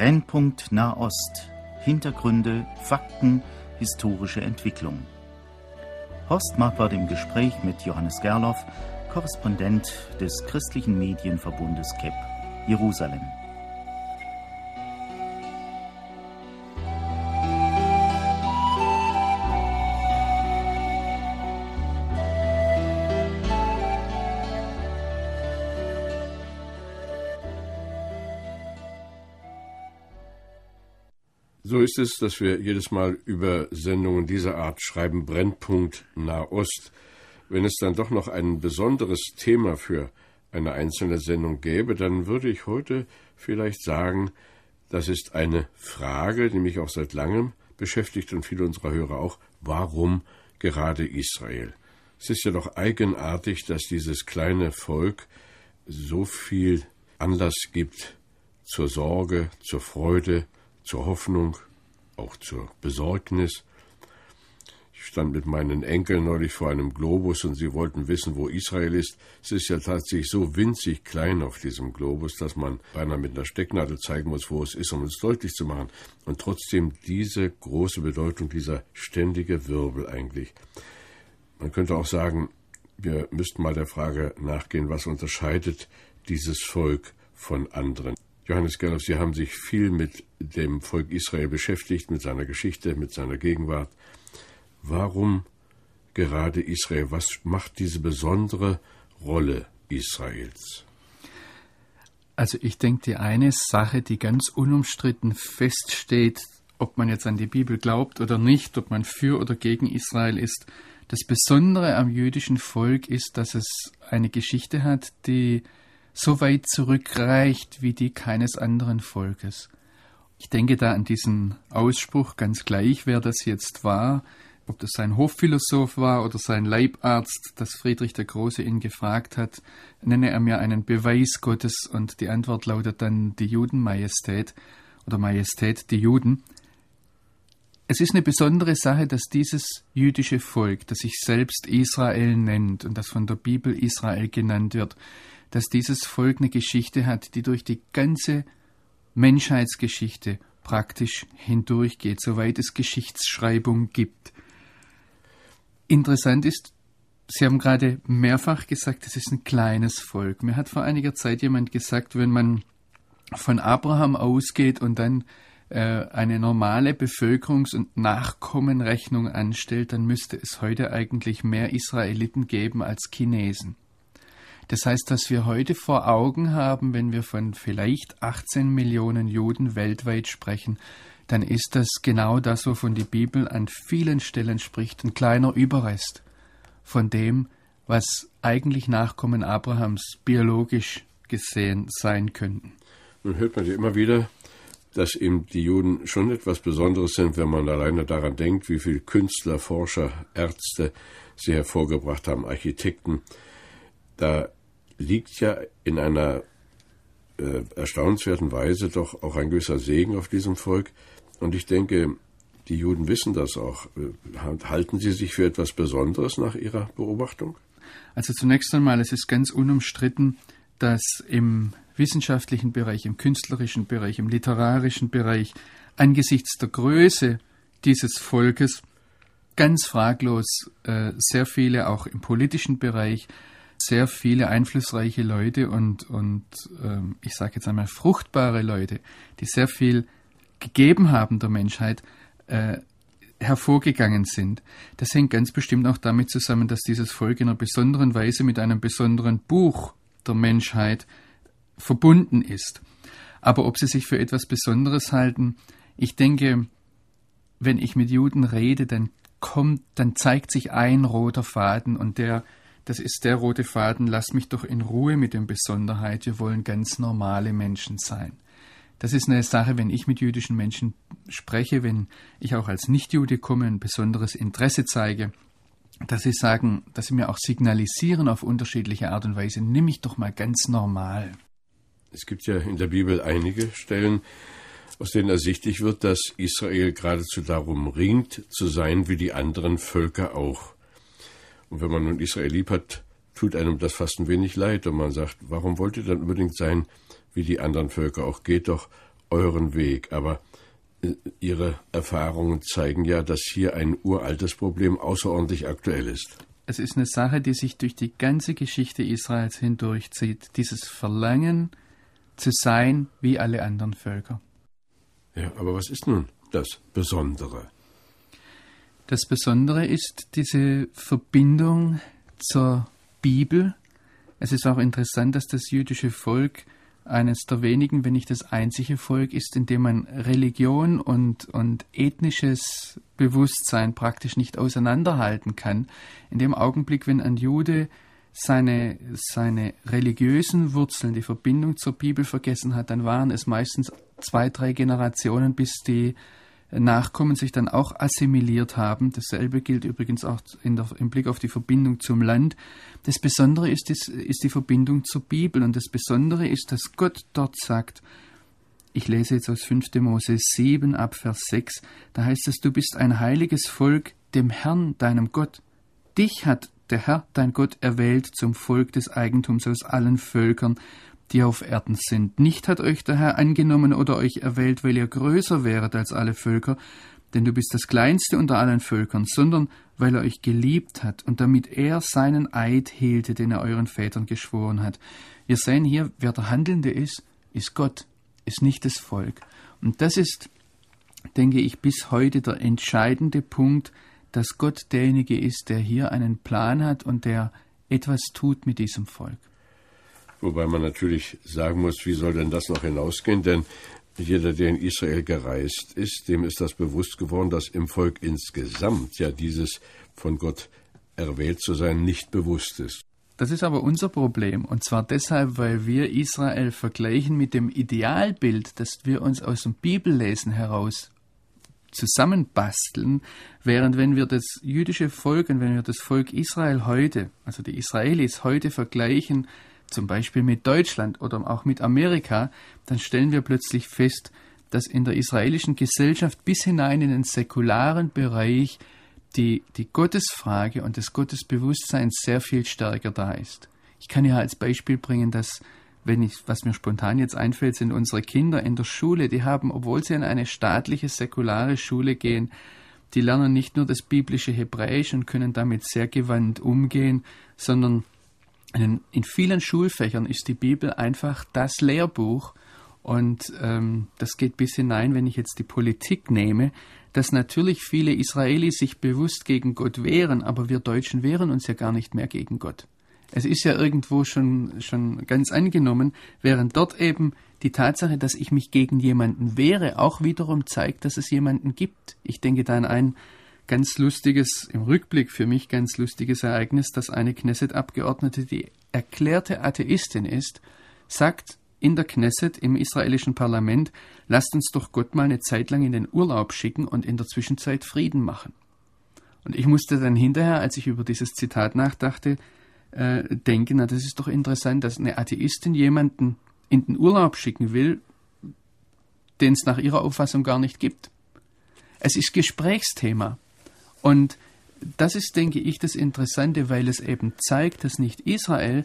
Brennpunkt Nahost. Hintergründe, Fakten, historische Entwicklung. Horst Marquardt im Gespräch mit Johannes Gerloff, Korrespondent des christlichen Medienverbundes KEP, Jerusalem. So ist es, dass wir jedes Mal über Sendungen dieser Art schreiben, Brennpunkt Nahost. Wenn es dann doch noch ein besonderes Thema für eine einzelne Sendung gäbe, dann würde ich heute vielleicht sagen, das ist eine Frage, die mich auch seit langem beschäftigt und viele unserer Hörer auch, warum gerade Israel? Es ist ja doch eigenartig, dass dieses kleine Volk so viel Anlass gibt zur Sorge, zur Freude, zur Hoffnung, auch zur Besorgnis. Ich stand mit meinen Enkeln neulich vor einem Globus und sie wollten wissen, wo Israel ist. Es ist ja tatsächlich so winzig klein auf diesem Globus, dass man beinahe mit einer Stecknadel zeigen muss, wo es ist, um es deutlich zu machen. Und trotzdem diese große Bedeutung, dieser ständige Wirbel eigentlich. Man könnte auch sagen, wir müssten mal der Frage nachgehen, was unterscheidet dieses Volk von anderen. Johannes Gerloff, Sie haben sich viel mit dem Volk Israel beschäftigt, mit seiner Geschichte, mit seiner Gegenwart. Warum gerade Israel? Was macht diese besondere Rolle Israels? Also ich denke, die eine Sache, die ganz unumstritten feststeht, ob man jetzt an die Bibel glaubt oder nicht, ob man für oder gegen Israel ist, das Besondere am jüdischen Volk ist, dass es eine Geschichte hat, die so weit zurückreicht wie die keines anderen Volkes. Ich denke da an diesen Ausspruch ganz gleich, wer das jetzt war, ob das sein Hofphilosoph war oder sein Leibarzt, dass Friedrich der Große ihn gefragt hat, nenne er mir einen Beweis Gottes und die Antwort lautet dann die Judenmajestät oder Majestät die Juden. Es ist eine besondere Sache, dass dieses jüdische Volk, das sich selbst Israel nennt und das von der Bibel Israel genannt wird, dass dieses Volk eine Geschichte hat, die durch die ganze Menschheitsgeschichte praktisch hindurchgeht, soweit es Geschichtsschreibung gibt. Interessant ist, Sie haben gerade mehrfach gesagt, es ist ein kleines Volk. Mir hat vor einiger Zeit jemand gesagt, wenn man von Abraham ausgeht und dann äh, eine normale Bevölkerungs- und Nachkommenrechnung anstellt, dann müsste es heute eigentlich mehr Israeliten geben als Chinesen. Das heißt, dass wir heute vor Augen haben, wenn wir von vielleicht 18 Millionen Juden weltweit sprechen, dann ist das genau das, wovon die Bibel an vielen Stellen spricht, ein kleiner Überrest von dem, was eigentlich Nachkommen Abrahams biologisch gesehen sein könnten. Nun hört man ja immer wieder, dass eben die Juden schon etwas Besonderes sind, wenn man alleine daran denkt, wie viele Künstler, Forscher, Ärzte sie hervorgebracht haben, Architekten. Da liegt ja in einer äh, erstaunenswerten Weise doch auch ein gewisser Segen auf diesem Volk. Und ich denke, die Juden wissen das auch. Äh, halten Sie sich für etwas Besonderes nach Ihrer Beobachtung? Also zunächst einmal, es ist ganz unumstritten, dass im wissenschaftlichen Bereich, im künstlerischen Bereich, im literarischen Bereich angesichts der Größe dieses Volkes ganz fraglos äh, sehr viele auch im politischen Bereich sehr viele einflussreiche Leute und, und ähm, ich sage jetzt einmal fruchtbare Leute, die sehr viel gegeben haben der Menschheit, äh, hervorgegangen sind. Das hängt ganz bestimmt auch damit zusammen, dass dieses Volk in einer besonderen Weise mit einem besonderen Buch der Menschheit verbunden ist. Aber ob sie sich für etwas Besonderes halten, ich denke, wenn ich mit Juden rede, dann kommt, dann zeigt sich ein roter Faden und der das ist der rote Faden, lasst mich doch in Ruhe mit den Besonderheit, wir wollen ganz normale Menschen sein. Das ist eine Sache, wenn ich mit jüdischen Menschen spreche, wenn ich auch als Nichtjude komme, ein besonderes Interesse zeige, dass sie sagen, dass sie mir auch signalisieren auf unterschiedliche Art und Weise, nimm mich doch mal ganz normal. Es gibt ja in der Bibel einige Stellen, aus denen ersichtlich wird, dass Israel geradezu darum ringt, zu sein wie die anderen Völker auch. Und wenn man nun Israel lieb hat, tut einem das fast ein wenig leid und man sagt, warum wollt ihr dann unbedingt sein wie die anderen Völker? Auch geht doch euren Weg. Aber äh, Ihre Erfahrungen zeigen ja, dass hier ein uraltes Problem außerordentlich aktuell ist. Es ist eine Sache, die sich durch die ganze Geschichte Israels hindurchzieht. Dieses Verlangen zu sein wie alle anderen Völker. Ja, aber was ist nun das Besondere? Das Besondere ist diese Verbindung zur Bibel. Es ist auch interessant, dass das jüdische Volk eines der wenigen, wenn nicht das einzige Volk ist, in dem man Religion und, und ethnisches Bewusstsein praktisch nicht auseinanderhalten kann. In dem Augenblick, wenn ein Jude seine, seine religiösen Wurzeln, die Verbindung zur Bibel vergessen hat, dann waren es meistens zwei, drei Generationen, bis die Nachkommen sich dann auch assimiliert haben. Dasselbe gilt übrigens auch der, im Blick auf die Verbindung zum Land. Das Besondere ist, ist, ist die Verbindung zur Bibel und das Besondere ist, dass Gott dort sagt, ich lese jetzt aus 5. Mose 7 ab Vers 6, da heißt es, du bist ein heiliges Volk dem Herrn, deinem Gott. Dich hat der Herr, dein Gott, erwählt zum Volk des Eigentums aus allen Völkern, die auf Erden sind. Nicht hat euch der Herr angenommen oder euch erwählt, weil ihr größer wäret als alle Völker, denn du bist das kleinste unter allen Völkern, sondern weil er euch geliebt hat und damit er seinen Eid hielte, den er euren Vätern geschworen hat. Wir sehen hier, wer der Handelnde ist, ist Gott, ist nicht das Volk. Und das ist, denke ich, bis heute der entscheidende Punkt, dass Gott derjenige ist, der hier einen Plan hat und der etwas tut mit diesem Volk. Wobei man natürlich sagen muss, wie soll denn das noch hinausgehen? Denn jeder, der in Israel gereist ist, dem ist das bewusst geworden, dass im Volk insgesamt ja dieses von Gott erwählt zu sein nicht bewusst ist. Das ist aber unser Problem. Und zwar deshalb, weil wir Israel vergleichen mit dem Idealbild, das wir uns aus dem Bibellesen heraus zusammenbasteln, während wenn wir das jüdische Volk und wenn wir das Volk Israel heute, also die Israelis heute vergleichen, zum Beispiel mit Deutschland oder auch mit Amerika, dann stellen wir plötzlich fest, dass in der israelischen Gesellschaft bis hinein in den säkularen Bereich die, die Gottesfrage und das Gottesbewusstsein sehr viel stärker da ist. Ich kann ja als Beispiel bringen, dass, wenn ich, was mir spontan jetzt einfällt, sind unsere Kinder in der Schule, die haben, obwohl sie in eine staatliche, säkulare Schule gehen, die lernen nicht nur das biblische Hebräisch und können damit sehr gewandt umgehen, sondern in, in vielen Schulfächern ist die Bibel einfach das Lehrbuch. Und ähm, das geht bis hinein, wenn ich jetzt die Politik nehme, dass natürlich viele Israelis sich bewusst gegen Gott wehren, aber wir Deutschen wehren uns ja gar nicht mehr gegen Gott. Es ist ja irgendwo schon, schon ganz angenommen, während dort eben die Tatsache, dass ich mich gegen jemanden wehre, auch wiederum zeigt, dass es jemanden gibt. Ich denke da an ein ganz lustiges, im Rückblick für mich ganz lustiges Ereignis, dass eine Knesset-Abgeordnete, die erklärte Atheistin ist, sagt in der Knesset im israelischen Parlament, lasst uns doch Gott mal eine Zeit lang in den Urlaub schicken und in der Zwischenzeit Frieden machen. Und ich musste dann hinterher, als ich über dieses Zitat nachdachte, äh, denken, na, das ist doch interessant, dass eine Atheistin jemanden in den Urlaub schicken will, den es nach ihrer Auffassung gar nicht gibt. Es ist Gesprächsthema. Und das ist, denke ich, das Interessante, weil es eben zeigt, dass nicht Israel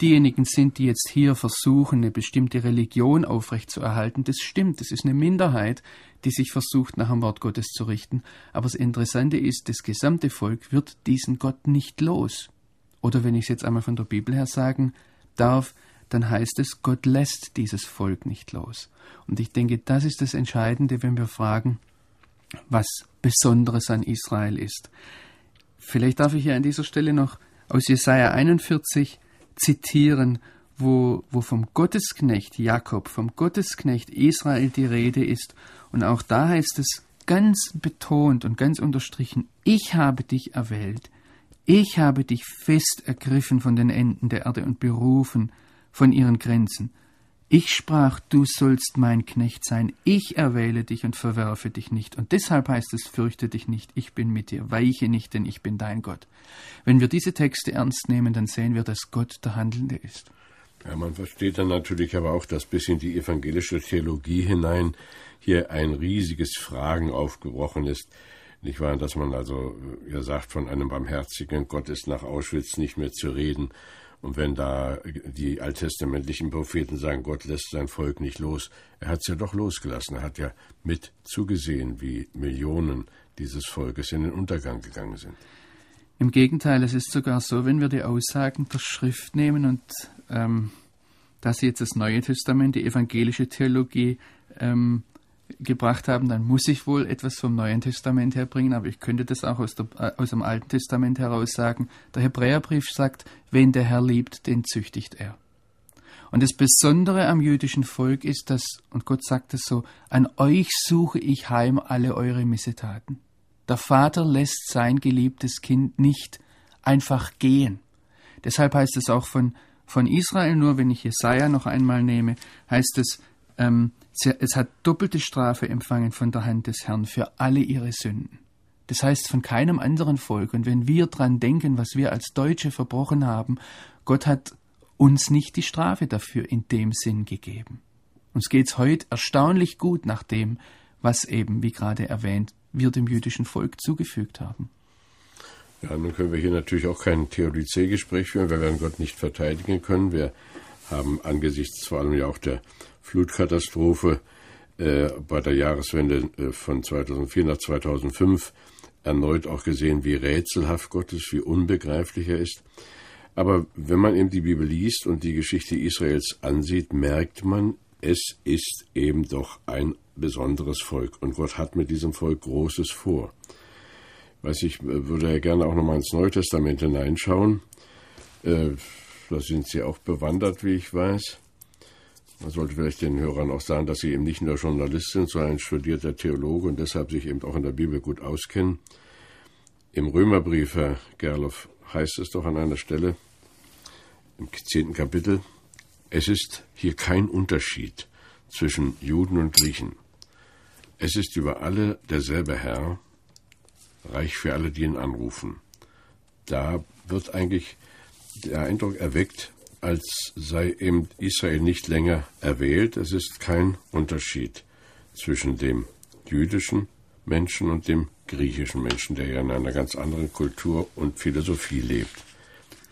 diejenigen sind, die jetzt hier versuchen, eine bestimmte Religion aufrechtzuerhalten. Das stimmt, das ist eine Minderheit, die sich versucht, nach dem Wort Gottes zu richten. Aber das Interessante ist, das gesamte Volk wird diesen Gott nicht los. Oder wenn ich es jetzt einmal von der Bibel her sagen darf, dann heißt es, Gott lässt dieses Volk nicht los. Und ich denke, das ist das Entscheidende, wenn wir fragen, was Besonderes an Israel ist. Vielleicht darf ich hier an dieser Stelle noch aus Jesaja 41 zitieren, wo, wo vom Gottesknecht Jakob, vom Gottesknecht Israel die Rede ist. Und auch da heißt es ganz betont und ganz unterstrichen, ich habe dich erwählt, ich habe dich fest ergriffen von den Enden der Erde und berufen von ihren Grenzen. Ich sprach, du sollst mein Knecht sein, ich erwähle dich und verwerfe dich nicht. Und deshalb heißt es, fürchte dich nicht, ich bin mit dir, weiche nicht, denn ich bin dein Gott. Wenn wir diese Texte ernst nehmen, dann sehen wir, dass Gott der Handelnde ist. Ja, man versteht dann natürlich aber auch, dass bis in die evangelische Theologie hinein hier ein riesiges Fragen aufgebrochen ist. Nicht wahr, dass man also, ja sagt, von einem barmherzigen Gott ist nach Auschwitz nicht mehr zu reden Und wenn da die alttestamentlichen Propheten sagen, Gott lässt sein Volk nicht los, er hat es ja doch losgelassen. Er hat ja mit zugesehen, wie Millionen dieses Volkes in den Untergang gegangen sind. Im Gegenteil, es ist sogar so, wenn wir die Aussagen der Schrift nehmen und ähm, dass jetzt das Neue Testament, die evangelische Theologie ähm, gebracht haben, dann muss ich wohl etwas vom Neuen Testament herbringen, aber ich könnte das auch aus, der, äh, aus dem Alten Testament heraus sagen. Der Hebräerbrief sagt, wen der Herr liebt, den züchtigt er. Und das Besondere am jüdischen Volk ist, dass, und Gott sagt es so, an euch suche ich heim alle eure Missetaten. Der Vater lässt sein geliebtes Kind nicht einfach gehen. Deshalb heißt es auch von, von Israel, nur wenn ich Jesaja noch einmal nehme, heißt es, ähm, es hat doppelte Strafe empfangen von der Hand des Herrn für alle ihre Sünden. Das heißt von keinem anderen Volk. Und wenn wir dran denken, was wir als Deutsche verbrochen haben, Gott hat uns nicht die Strafe dafür in dem Sinn gegeben. Uns geht's heute erstaunlich gut nach dem, was eben, wie gerade erwähnt, wir dem jüdischen Volk zugefügt haben. Ja, nun können wir hier natürlich auch kein Theodizee-Gespräch führen, weil wir Gott nicht verteidigen können. Wir haben angesichts vor allem ja auch der Flutkatastrophe äh, bei der Jahreswende äh, von 2004 nach 2005 erneut auch gesehen, wie rätselhaft Gott ist, wie unbegreiflich er ist. Aber wenn man eben die Bibel liest und die Geschichte Israels ansieht, merkt man, es ist eben doch ein besonderes Volk. Und Gott hat mit diesem Volk Großes vor. Weiß ich, würde ja gerne auch nochmal ins Neue Testament hineinschauen. Äh, da sind Sie auch bewandert, wie ich weiß. Man sollte vielleicht den Hörern auch sagen, dass sie eben nicht nur Journalist sind, sondern ein studierter Theologe und deshalb sich eben auch in der Bibel gut auskennen. Im Römerbrief, Herr Gerloff, heißt es doch an einer Stelle, im zehnten Kapitel, es ist hier kein Unterschied zwischen Juden und Griechen. Es ist über alle derselbe Herr, reich für alle, die ihn anrufen. Da wird eigentlich der Eindruck erweckt, als sei eben Israel nicht länger erwählt. Es ist kein Unterschied zwischen dem jüdischen Menschen und dem griechischen Menschen, der ja in einer ganz anderen Kultur und Philosophie lebt.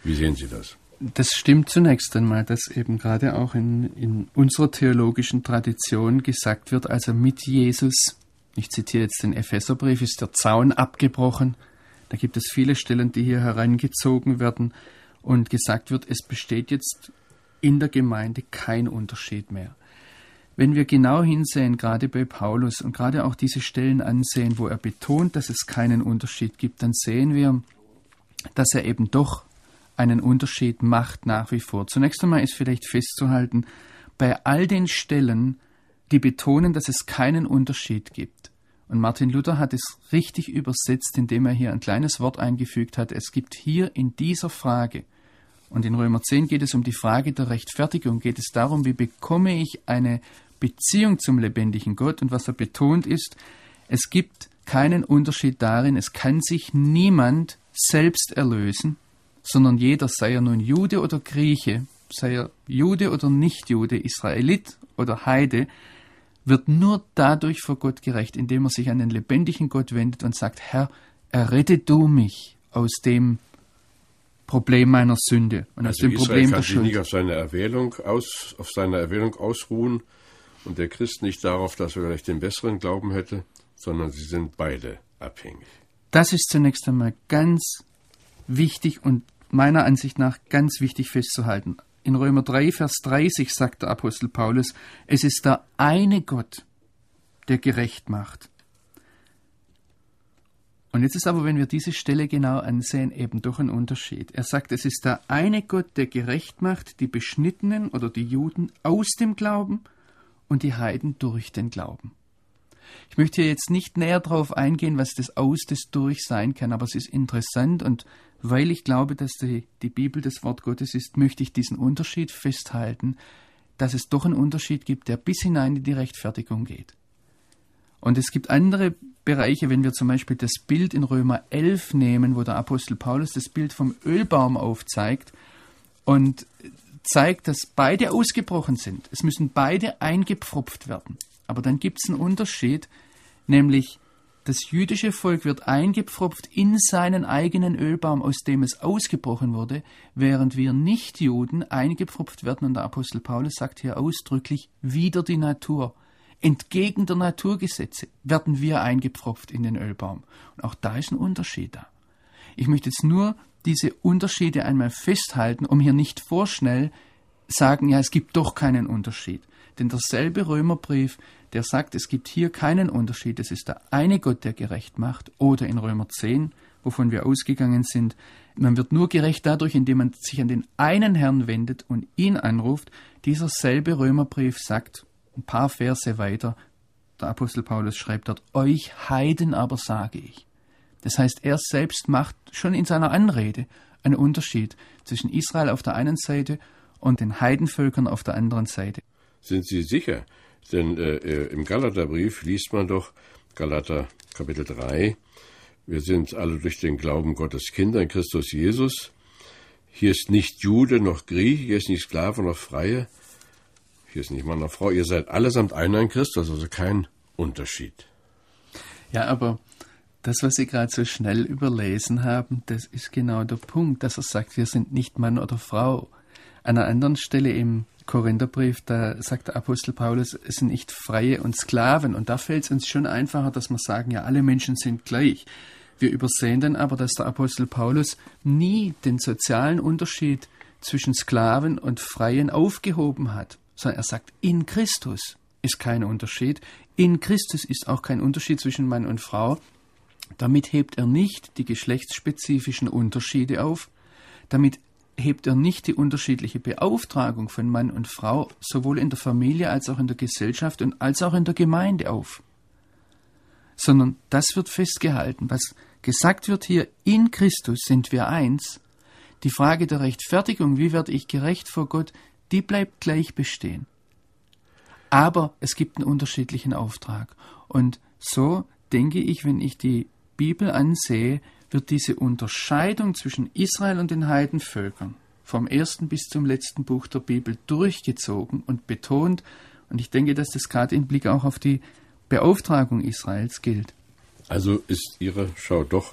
Wie sehen Sie das? Das stimmt zunächst einmal, dass eben gerade auch in, in unserer theologischen Tradition gesagt wird, also mit Jesus, ich zitiere jetzt den Epheserbrief, ist der Zaun abgebrochen. Da gibt es viele Stellen, die hier herangezogen werden und gesagt wird, es besteht jetzt in der Gemeinde kein Unterschied mehr. Wenn wir genau hinsehen, gerade bei Paulus und gerade auch diese Stellen ansehen, wo er betont, dass es keinen Unterschied gibt, dann sehen wir, dass er eben doch einen Unterschied macht nach wie vor. Zunächst einmal ist vielleicht festzuhalten, bei all den Stellen, die betonen, dass es keinen Unterschied gibt. Und Martin Luther hat es richtig übersetzt, indem er hier ein kleines Wort eingefügt hat. Es gibt hier in dieser Frage und in Römer 10 geht es um die Frage der Rechtfertigung, geht es darum, wie bekomme ich eine Beziehung zum lebendigen Gott. Und was er betont ist, es gibt keinen Unterschied darin, es kann sich niemand selbst erlösen, sondern jeder, sei er nun Jude oder Grieche, sei er Jude oder Nicht-Jude, Israelit oder Heide, wird nur dadurch vor Gott gerecht, indem er sich an den lebendigen Gott wendet und sagt, Herr, errette du mich aus dem Problem meiner Sünde und also aus dem Israel Problem der Schuld. nicht auf seine Erwählung aus, auf seiner Erwählung ausruhen und der Christ nicht darauf, dass er vielleicht den besseren Glauben hätte, sondern sie sind beide abhängig. Das ist zunächst einmal ganz wichtig und meiner Ansicht nach ganz wichtig festzuhalten. In Römer 3, Vers 30 sagt der Apostel Paulus, es ist der eine Gott, der gerecht macht und jetzt ist aber, wenn wir diese Stelle genau ansehen, eben doch ein Unterschied. Er sagt, es ist der eine Gott, der gerecht macht, die Beschnittenen oder die Juden aus dem Glauben und die Heiden durch den Glauben. Ich möchte hier jetzt nicht näher darauf eingehen, was das Aus des Durch sein kann, aber es ist interessant und weil ich glaube, dass die, die Bibel das Wort Gottes ist, möchte ich diesen Unterschied festhalten, dass es doch einen Unterschied gibt, der bis hinein in die Rechtfertigung geht. Und es gibt andere Bereiche, wenn wir zum Beispiel das Bild in Römer 11 nehmen, wo der Apostel Paulus das Bild vom Ölbaum aufzeigt und zeigt, dass beide ausgebrochen sind. Es müssen beide eingepfropft werden. Aber dann gibt es einen Unterschied, nämlich Das jüdische Volk wird eingepfropft in seinen eigenen Ölbaum, aus dem es ausgebrochen wurde, während wir Nichtjuden eingepfropft werden. Und der Apostel Paulus sagt hier ausdrücklich, wieder die Natur. Entgegen der Naturgesetze werden wir eingepfropft in den Ölbaum. Und auch da ist ein Unterschied da. Ich möchte jetzt nur diese Unterschiede einmal festhalten, um hier nicht vorschnell sagen, ja, es gibt doch keinen Unterschied. Denn derselbe Römerbrief, der sagt, es gibt hier keinen Unterschied, es ist der eine Gott, der gerecht macht, oder in Römer 10, wovon wir ausgegangen sind, man wird nur gerecht dadurch, indem man sich an den einen Herrn wendet und ihn anruft. Dieser selbe Römerbrief sagt, ein paar Verse weiter, der Apostel Paulus schreibt dort, euch Heiden aber sage ich. Das heißt, er selbst macht schon in seiner Anrede einen Unterschied zwischen Israel auf der einen Seite und den Heidenvölkern auf der anderen Seite. Sind Sie sicher? Denn äh, äh im Galaterbrief liest man doch, Galater Kapitel 3, wir sind alle durch den Glauben Gottes Kinder in Christus Jesus. Hier ist nicht Jude noch Griech, hier ist nicht Sklave noch Freie, hier ist nicht Mann Frau, ihr seid allesamt einer in Christus, also kein Unterschied. Ja, aber das, was Sie gerade so schnell überlesen haben, das ist genau der Punkt, dass er sagt, wir sind nicht Mann oder Frau. An einer anderen Stelle im Korintherbrief, da sagt der Apostel Paulus, es sind nicht Freie und Sklaven. Und da fällt es uns schon einfacher, dass wir sagen, ja, alle Menschen sind gleich. Wir übersehen dann aber, dass der Apostel Paulus nie den sozialen Unterschied zwischen Sklaven und Freien aufgehoben hat, sondern er sagt, in Christus ist kein Unterschied. In Christus ist auch kein Unterschied zwischen Mann und Frau. Damit hebt er nicht die geschlechtsspezifischen Unterschiede auf, damit hebt er nicht die unterschiedliche Beauftragung von Mann und Frau sowohl in der Familie als auch in der Gesellschaft und als auch in der Gemeinde auf, sondern das wird festgehalten. Was gesagt wird hier, in Christus sind wir eins. Die Frage der Rechtfertigung, wie werde ich gerecht vor Gott, die bleibt gleich bestehen. Aber es gibt einen unterschiedlichen Auftrag. Und so denke ich, wenn ich die Bibel ansehe, wird diese Unterscheidung zwischen Israel und den Heidenvölkern vom ersten bis zum letzten Buch der Bibel durchgezogen und betont. Und ich denke, dass das gerade im Blick auch auf die Beauftragung Israels gilt. Also ist Ihre Schau doch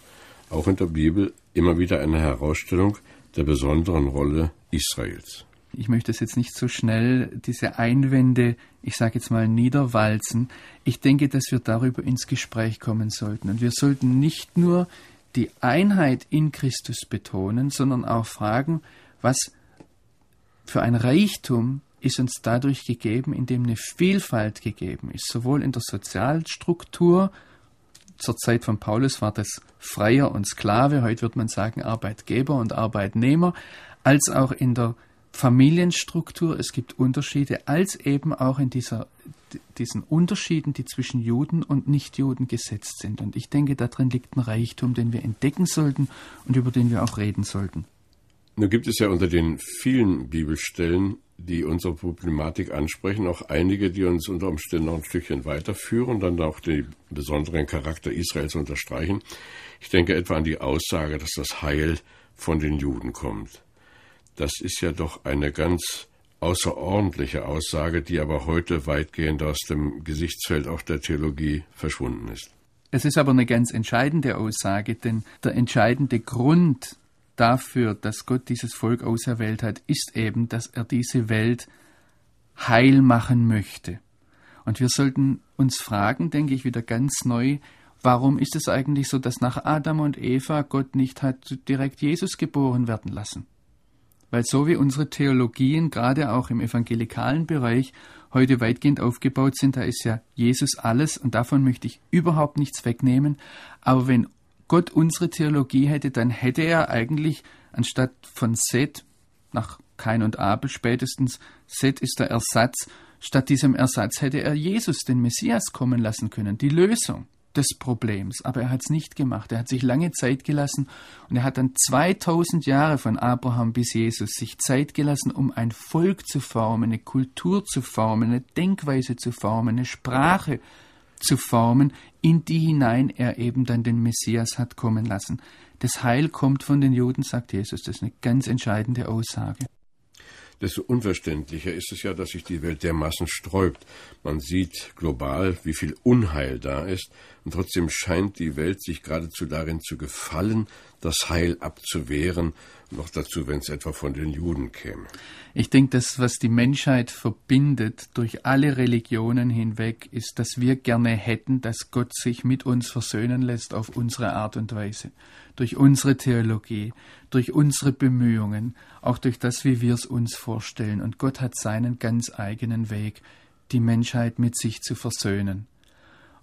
auch in der Bibel immer wieder eine Herausstellung der besonderen Rolle Israels. Ich möchte es jetzt nicht so schnell, diese Einwände, ich sage jetzt mal, niederwalzen. Ich denke, dass wir darüber ins Gespräch kommen sollten. Und wir sollten nicht nur die Einheit in Christus betonen, sondern auch fragen, was für ein Reichtum ist uns dadurch gegeben, indem eine Vielfalt gegeben ist, sowohl in der Sozialstruktur, zur Zeit von Paulus war das Freier und Sklave, heute wird man sagen Arbeitgeber und Arbeitnehmer, als auch in der Familienstruktur, es gibt Unterschiede, als eben auch in dieser, diesen Unterschieden, die zwischen Juden und Nichtjuden gesetzt sind. Und ich denke, darin liegt ein Reichtum, den wir entdecken sollten und über den wir auch reden sollten. Nun gibt es ja unter den vielen Bibelstellen, die unsere Problematik ansprechen, auch einige, die uns unter Umständen noch ein Stückchen weiterführen, dann auch den besonderen Charakter Israels unterstreichen. Ich denke etwa an die Aussage, dass das Heil von den Juden kommt. Das ist ja doch eine ganz außerordentliche Aussage, die aber heute weitgehend aus dem Gesichtsfeld auch der Theologie verschwunden ist. Es ist aber eine ganz entscheidende Aussage, denn der entscheidende Grund dafür, dass Gott dieses Volk auserwählt hat, ist eben, dass er diese Welt heil machen möchte. Und wir sollten uns fragen, denke ich wieder ganz neu, warum ist es eigentlich so, dass nach Adam und Eva Gott nicht hat direkt Jesus geboren werden lassen? Weil so wie unsere Theologien gerade auch im evangelikalen Bereich heute weitgehend aufgebaut sind, da ist ja Jesus alles und davon möchte ich überhaupt nichts wegnehmen. Aber wenn Gott unsere Theologie hätte, dann hätte er eigentlich anstatt von Seth nach Kain und Abel spätestens, Seth ist der Ersatz, statt diesem Ersatz hätte er Jesus, den Messias, kommen lassen können, die Lösung des Problems. Aber er hat es nicht gemacht. Er hat sich lange Zeit gelassen und er hat dann 2000 Jahre von Abraham bis Jesus sich Zeit gelassen, um ein Volk zu formen, eine Kultur zu formen, eine Denkweise zu formen, eine Sprache zu formen, in die hinein er eben dann den Messias hat kommen lassen. Das Heil kommt von den Juden, sagt Jesus. Das ist eine ganz entscheidende Aussage. Desto unverständlicher ist es ja, dass sich die Welt dermaßen sträubt. Man sieht global, wie viel Unheil da ist, und trotzdem scheint die Welt sich geradezu darin zu gefallen, das Heil abzuwehren, noch dazu, wenn es etwa von den Juden käme. Ich denke, das, was die Menschheit verbindet durch alle Religionen hinweg, ist, dass wir gerne hätten, dass Gott sich mit uns versöhnen lässt auf unsere Art und Weise. Durch unsere Theologie, durch unsere Bemühungen, auch durch das, wie wir es uns vorstellen. Und Gott hat seinen ganz eigenen Weg, die Menschheit mit sich zu versöhnen.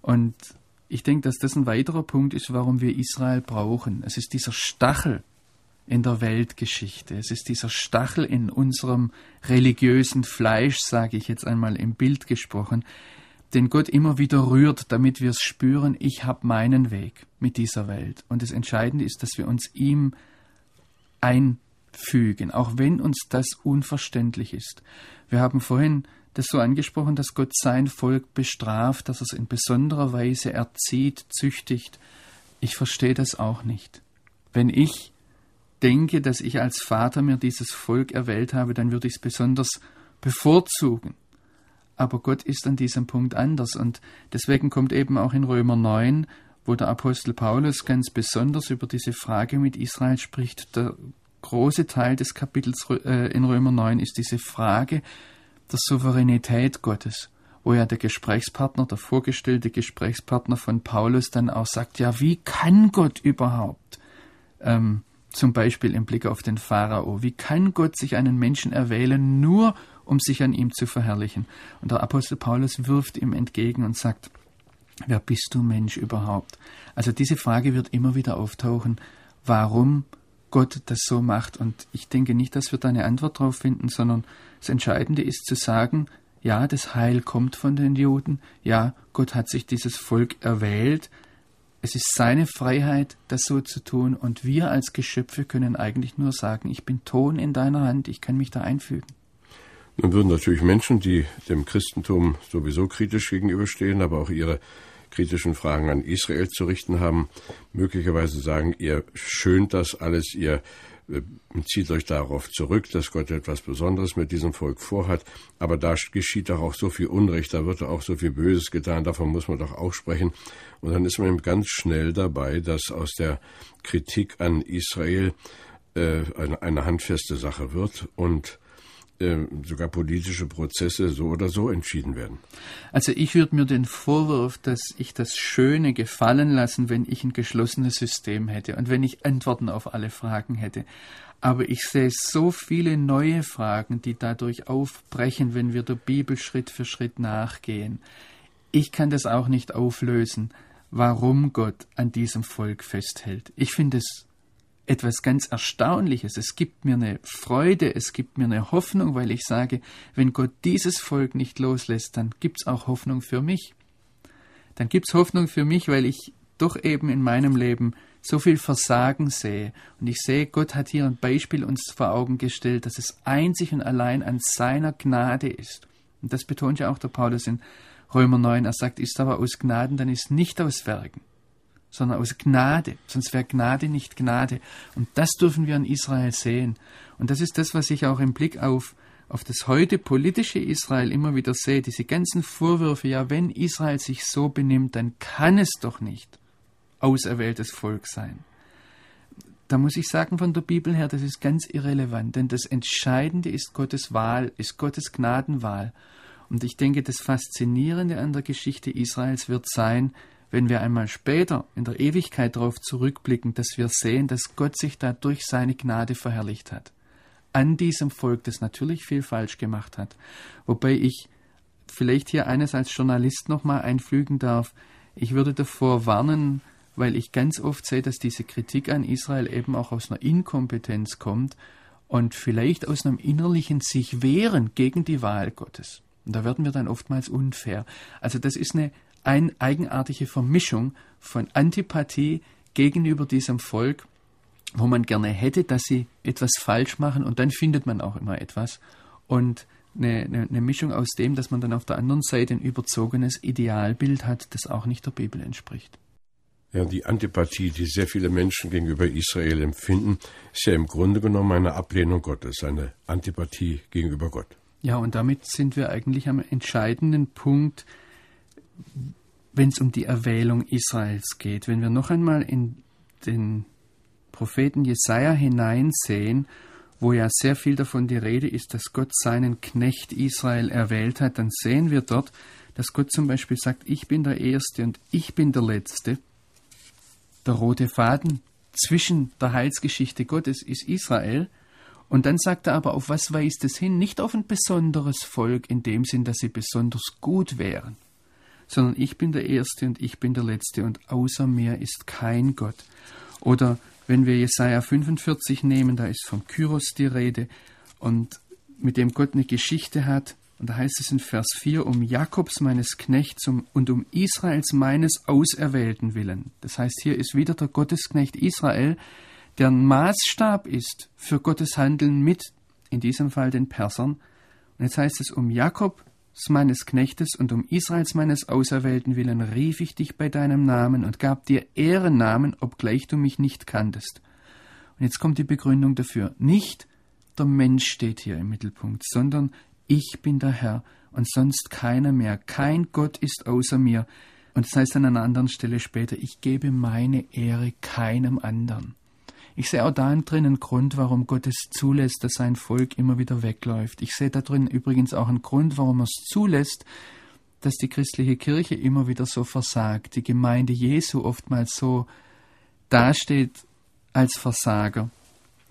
Und ich denke, dass das ein weiterer Punkt ist, warum wir Israel brauchen. Es ist dieser Stachel in der Weltgeschichte. Es ist dieser Stachel in unserem religiösen Fleisch, sage ich jetzt einmal im Bild gesprochen, den Gott immer wieder rührt, damit wir es spüren, ich habe meinen Weg mit dieser Welt. Und das Entscheidende ist, dass wir uns ihm einfügen, auch wenn uns das unverständlich ist. Wir haben vorhin das so angesprochen, dass Gott sein Volk bestraft, dass er es in besonderer Weise erzieht, züchtigt. Ich verstehe das auch nicht. Wenn ich denke, dass ich als Vater mir dieses Volk erwählt habe, dann würde ich es besonders bevorzugen. Aber Gott ist an diesem Punkt anders und deswegen kommt eben auch in Römer 9, wo der Apostel Paulus ganz besonders über diese Frage mit Israel spricht, der große Teil des Kapitels äh, in Römer 9 ist diese Frage, der Souveränität Gottes, wo ja der Gesprächspartner, der vorgestellte Gesprächspartner von Paulus dann auch sagt, ja, wie kann Gott überhaupt, ähm, zum Beispiel im Blick auf den Pharao, wie kann Gott sich einen Menschen erwählen, nur um sich an ihm zu verherrlichen? Und der Apostel Paulus wirft ihm entgegen und sagt, wer bist du Mensch überhaupt? Also diese Frage wird immer wieder auftauchen, warum Gott das so macht. Und ich denke nicht, dass wir da eine Antwort drauf finden, sondern das Entscheidende ist zu sagen, ja, das Heil kommt von den Juden, ja, Gott hat sich dieses Volk erwählt, es ist seine Freiheit, das so zu tun, und wir als Geschöpfe können eigentlich nur sagen, ich bin Ton in deiner Hand, ich kann mich da einfügen. Nun würden natürlich Menschen, die dem Christentum sowieso kritisch gegenüberstehen, aber auch ihre kritischen Fragen an Israel zu richten haben, möglicherweise sagen, ihr schönt das alles, ihr zieht euch darauf zurück, dass Gott etwas Besonderes mit diesem Volk vorhat, aber da geschieht doch auch so viel Unrecht, da wird doch auch so viel Böses getan, davon muss man doch auch sprechen. Und dann ist man eben ganz schnell dabei, dass aus der Kritik an Israel äh, eine, eine handfeste Sache wird und äh, sogar politische Prozesse so oder so entschieden werden. Also ich würde mir den Vorwurf, dass ich das Schöne gefallen lassen, wenn ich ein geschlossenes System hätte und wenn ich Antworten auf alle Fragen hätte. Aber ich sehe so viele neue Fragen, die dadurch aufbrechen, wenn wir der Bibel Schritt für Schritt nachgehen. Ich kann das auch nicht auflösen, warum Gott an diesem Volk festhält. Ich finde es etwas ganz Erstaunliches. Es gibt mir eine Freude, es gibt mir eine Hoffnung, weil ich sage, wenn Gott dieses Volk nicht loslässt, dann gibt es auch Hoffnung für mich. Dann gibt es Hoffnung für mich, weil ich doch eben in meinem Leben so viel Versagen sehe. Und ich sehe, Gott hat hier ein Beispiel uns vor Augen gestellt, dass es einzig und allein an seiner Gnade ist. Und das betont ja auch der Paulus in Römer 9. Er sagt, ist aber aus Gnaden, dann ist nicht aus Werken sondern aus Gnade. Sonst wäre Gnade nicht Gnade. Und das dürfen wir an Israel sehen. Und das ist das, was ich auch im Blick auf, auf das heute politische Israel immer wieder sehe. Diese ganzen Vorwürfe, ja, wenn Israel sich so benimmt, dann kann es doch nicht auserwähltes Volk sein. Da muss ich sagen von der Bibel her, das ist ganz irrelevant, denn das Entscheidende ist Gottes Wahl, ist Gottes Gnadenwahl. Und ich denke, das Faszinierende an der Geschichte Israels wird sein, wenn wir einmal später in der Ewigkeit darauf zurückblicken, dass wir sehen, dass Gott sich da durch seine Gnade verherrlicht hat. An diesem Volk, das natürlich viel falsch gemacht hat. Wobei ich vielleicht hier eines als Journalist nochmal einfügen darf. Ich würde davor warnen, weil ich ganz oft sehe, dass diese Kritik an Israel eben auch aus einer Inkompetenz kommt und vielleicht aus einem innerlichen sich wehren gegen die Wahl Gottes. Und da werden wir dann oftmals unfair. Also das ist eine eine eigenartige Vermischung von Antipathie gegenüber diesem Volk, wo man gerne hätte, dass sie etwas falsch machen und dann findet man auch immer etwas. Und eine, eine, eine, Mischung aus dem, dass man dann auf der anderen Seite ein überzogenes Idealbild hat, das auch nicht der Bibel entspricht. Ja, die Antipathie, die sehr viele Menschen gegenüber Israel empfinden, ist ja im Grunde genommen eine Ablehnung Gottes, eine Antipathie gegenüber Gott. Ja, und damit sind wir eigentlich am entscheidenden Punkt, wenn es um die Erwählung Israels geht. Wenn wir noch einmal in den Propheten Jesaja hineinsehen, wo ja sehr viel davon die Rede ist, dass Gott seinen Knecht Israel erwählt hat, dann sehen wir dort, dass Gott zum Beispiel sagt, ich bin der Erste und ich bin der Letzte der rote Faden zwischen der Heilsgeschichte Gottes ist Israel. Und dann sagt er aber, auf was weist es hin? Nicht auf ein besonderes Volk in dem Sinn, dass sie besonders gut wären, sondern ich bin der Erste und ich bin der Letzte und außer mir ist kein Gott. Oder wenn wir Jesaja 45 nehmen, da ist vom Kyros die Rede und mit dem Gott eine Geschichte hat, und da heißt es in Vers 4, um Jakobs meines Knechts und um Israels meines Auserwählten willen. Das heißt, hier ist wieder der Gottesknecht Israel, der ein Maßstab ist für Gottes Handeln mit, in diesem Fall den Persern. Und jetzt heißt es, um Jakobs meines Knechtes und um Israels meines Auserwählten willen rief ich dich bei deinem Namen und gab dir Ehrennamen, obgleich du mich nicht kanntest. Und jetzt kommt die Begründung dafür. Nicht der Mensch steht hier im Mittelpunkt, sondern ich bin der Herr und sonst keiner mehr. Kein Gott ist außer mir. Und das heißt an einer anderen Stelle später, ich gebe meine Ehre keinem anderen. Ich sehe auch da drin einen Grund, warum Gott es zulässt, dass sein Volk immer wieder wegläuft. Ich sehe da drin übrigens auch einen Grund, warum er es zulässt, dass die christliche Kirche immer wieder so versagt, die Gemeinde Jesu oftmals so dasteht als Versager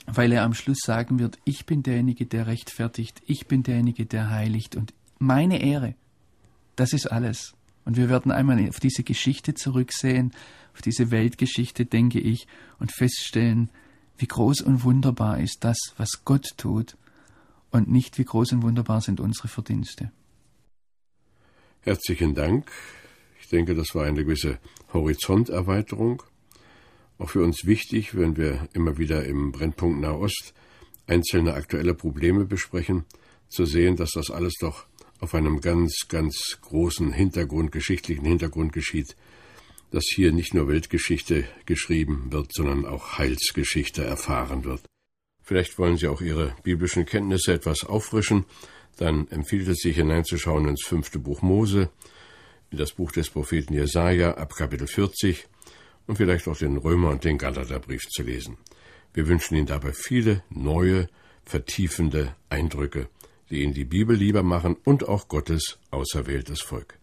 weil er am Schluss sagen wird, ich bin derjenige, der rechtfertigt, ich bin derjenige, der heiligt und meine Ehre, das ist alles. Und wir werden einmal auf diese Geschichte zurücksehen, auf diese Weltgeschichte, denke ich, und feststellen, wie groß und wunderbar ist das, was Gott tut, und nicht wie groß und wunderbar sind unsere Verdienste. Herzlichen Dank. Ich denke, das war eine gewisse Horizonterweiterung auch für uns wichtig, wenn wir immer wieder im Brennpunkt Nahost einzelne aktuelle Probleme besprechen, zu sehen, dass das alles doch auf einem ganz, ganz großen Hintergrund, geschichtlichen Hintergrund geschieht, dass hier nicht nur Weltgeschichte geschrieben wird, sondern auch Heilsgeschichte erfahren wird. Vielleicht wollen Sie auch Ihre biblischen Kenntnisse etwas auffrischen, dann empfiehlt es sich hineinzuschauen ins fünfte Buch Mose, in das Buch des Propheten Jesaja ab Kapitel 40, und vielleicht auch den Römer und den Galaterbrief zu lesen. Wir wünschen Ihnen dabei viele neue, vertiefende Eindrücke, die Ihnen die Bibel lieber machen und auch Gottes auserwähltes Volk.